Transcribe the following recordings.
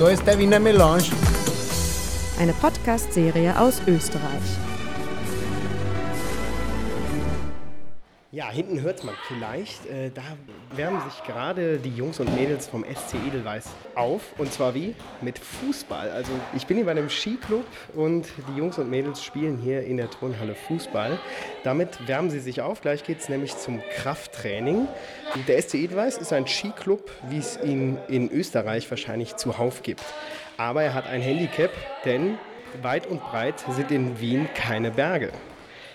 Da ist der Wiener Melange. Eine Podcast-Serie aus Österreich. Ja, hinten hört man vielleicht. Äh, da wärmen sich gerade die Jungs und Mädels vom SC Edelweiß auf. Und zwar wie? Mit Fußball. Also ich bin hier bei einem Skiclub und die Jungs und Mädels spielen hier in der Turnhalle Fußball. Damit wärmen sie sich auf. Gleich geht es nämlich zum Krafttraining. Der SC Edelweiß ist ein Skiclub, wie es ihn in Österreich wahrscheinlich zuhauf gibt. Aber er hat ein Handicap, denn weit und breit sind in Wien keine Berge.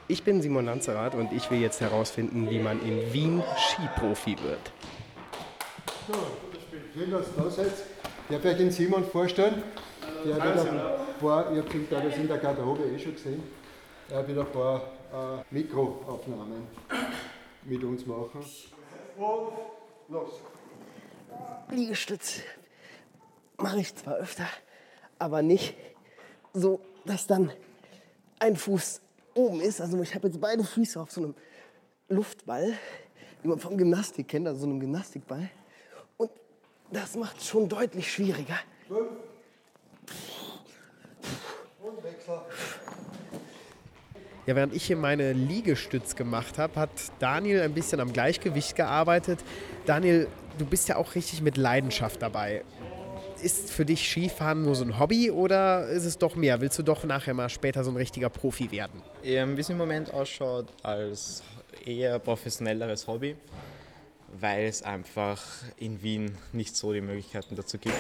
Ich bin Simon Lanzerath und ich will jetzt herausfinden, wie man in Wien Skiprofi wird. So. Schön, dass du da seid. Darf ich den Simon vorstellen? Der hat ein paar, ihr habt das in der Garderobe eh schon gesehen, er wird ein paar äh, Mikroaufnahmen mit uns machen. Und los. Liegestütz mache ich zwar öfter, aber nicht so, dass dann ein Fuß oben ist. Also ich habe jetzt beide Füße auf so einem Luftball, wie man vom Gymnastik kennt, also so einem Gymnastikball. Und das macht es schon deutlich schwieriger. Und Wechsel. Ja, während ich hier meine Liegestütz gemacht habe, hat Daniel ein bisschen am Gleichgewicht gearbeitet. Daniel, du bist ja auch richtig mit Leidenschaft dabei. Ist für dich Skifahren nur so ein Hobby oder ist es doch mehr? Willst du doch nachher mal später so ein richtiger Profi werden? Ähm, Wie es im Moment ausschaut, als eher professionelleres Hobby, weil es einfach in Wien nicht so die Möglichkeiten dazu gibt.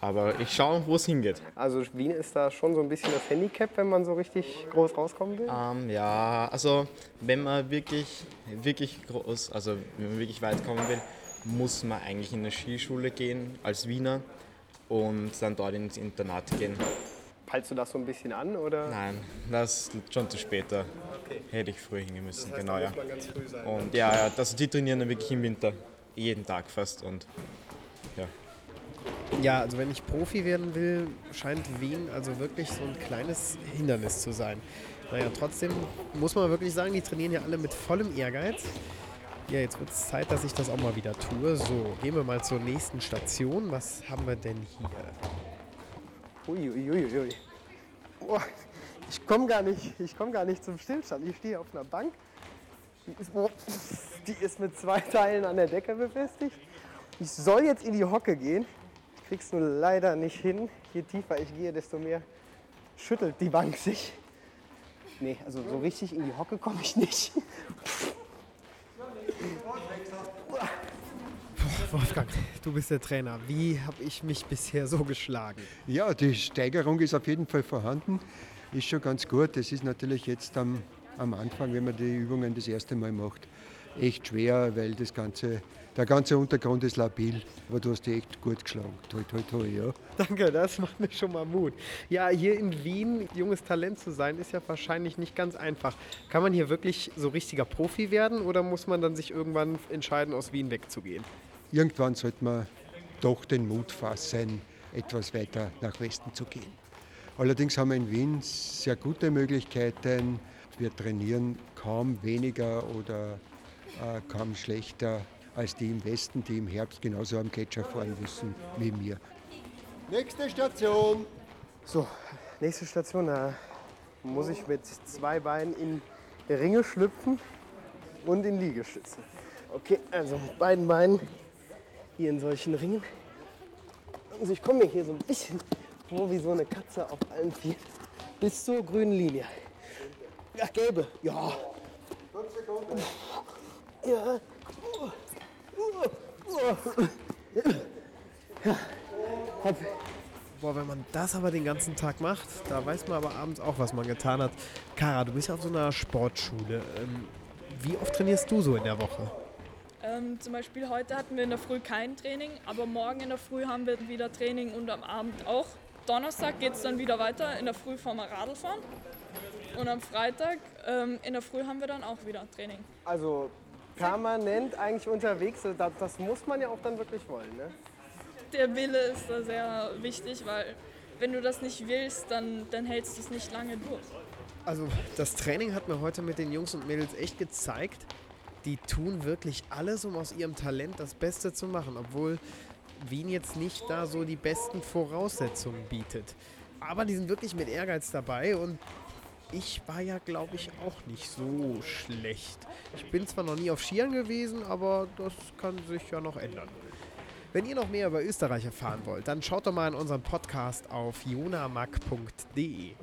Aber ich schaue, wo es hingeht. Also Wien ist da schon so ein bisschen das Handicap, wenn man so richtig groß rauskommen will. Ähm, ja, also wenn man wirklich, wirklich groß, also wenn man wirklich weit kommen will, muss man eigentlich in eine Skischule gehen als Wiener und dann dort ins Internat gehen. Peilst du das so ein bisschen an oder? Nein, das ist schon zu später. Hätte ich früher hingehen müssen, genau ja. man ganz früh sein. Und ja, ja, also die trainieren dann wirklich im Winter, jeden Tag fast und ja. Ja, also wenn ich Profi werden will, scheint Wien also wirklich so ein kleines Hindernis zu sein. Naja, trotzdem muss man wirklich sagen, die trainieren ja alle mit vollem Ehrgeiz. Ja, jetzt wird es Zeit, dass ich das auch mal wieder tue. So, gehen wir mal zur nächsten Station. Was haben wir denn hier? Uiuiuiui. Boah, ich komme gar, nicht- ich komm gar nicht zum Stillstand. Ich stehe auf einer Bank. Die ist, oh, die ist mit zwei Teilen an der Decke befestigt. Ich soll jetzt in die Hocke gehen. Ich krieg's nur leider nicht hin. Je tiefer ich gehe, desto mehr schüttelt die Bank sich. Nee, also so richtig in die Hocke komme ich nicht. Wolfgang, du bist der Trainer. Wie habe ich mich bisher so geschlagen? Ja, die Steigerung ist auf jeden Fall vorhanden. Ist schon ganz gut. Das ist natürlich jetzt am, am Anfang, wenn man die Übungen das erste Mal macht, echt schwer, weil das ganze, der ganze Untergrund ist labil. Aber du hast dich echt gut geschlagen. Toi, toi, toi, ja. Danke, das macht mir schon mal Mut. Ja, hier in Wien junges Talent zu sein, ist ja wahrscheinlich nicht ganz einfach. Kann man hier wirklich so richtiger Profi werden oder muss man dann sich irgendwann entscheiden, aus Wien wegzugehen? Irgendwann sollte man doch den Mut fassen, etwas weiter nach Westen zu gehen. Allerdings haben wir in Wien sehr gute Möglichkeiten. Wir trainieren kaum weniger oder äh, kaum schlechter als die im Westen, die im Herbst genauso am Catcher fahren müssen wie mir. Nächste Station. So, nächste Station, da muss ich mit zwei Beinen in Ringe schlüpfen und in Liegestützen. Okay, also mit beiden Beinen hier in solchen Ringen. Also ich komme mir hier so ein bisschen vor wie so eine Katze auf allen vier bis zur grünen Linie. Ach, gelbe. Ja. Ja. Ja. Hopp. Boah, wenn man das aber den ganzen Tag macht, da weiß man aber abends auch, was man getan hat. Kara, du bist ja auf so einer Sportschule. Ähm, wie oft trainierst du so in der Woche? Ähm, zum Beispiel heute hatten wir in der Früh kein Training, aber morgen in der Früh haben wir wieder Training und am Abend auch. Donnerstag geht es dann wieder weiter, in der Früh fahren wir Radl fahren. Und am Freitag ähm, in der Früh haben wir dann auch wieder Training. Also permanent eigentlich unterwegs, das, das muss man ja auch dann wirklich wollen, ne? Der Wille ist da sehr wichtig, weil wenn du das nicht willst, dann, dann hältst du es nicht lange durch. Also das Training hat mir heute mit den Jungs und Mädels echt gezeigt, die tun wirklich alles, um aus ihrem Talent das Beste zu machen, obwohl Wien jetzt nicht da so die besten Voraussetzungen bietet. Aber die sind wirklich mit Ehrgeiz dabei und ich war ja, glaube ich, auch nicht so schlecht. Ich bin zwar noch nie auf Skiern gewesen, aber das kann sich ja noch ändern. Wenn ihr noch mehr über Österreich erfahren wollt, dann schaut doch mal in unseren Podcast auf jonamag.de.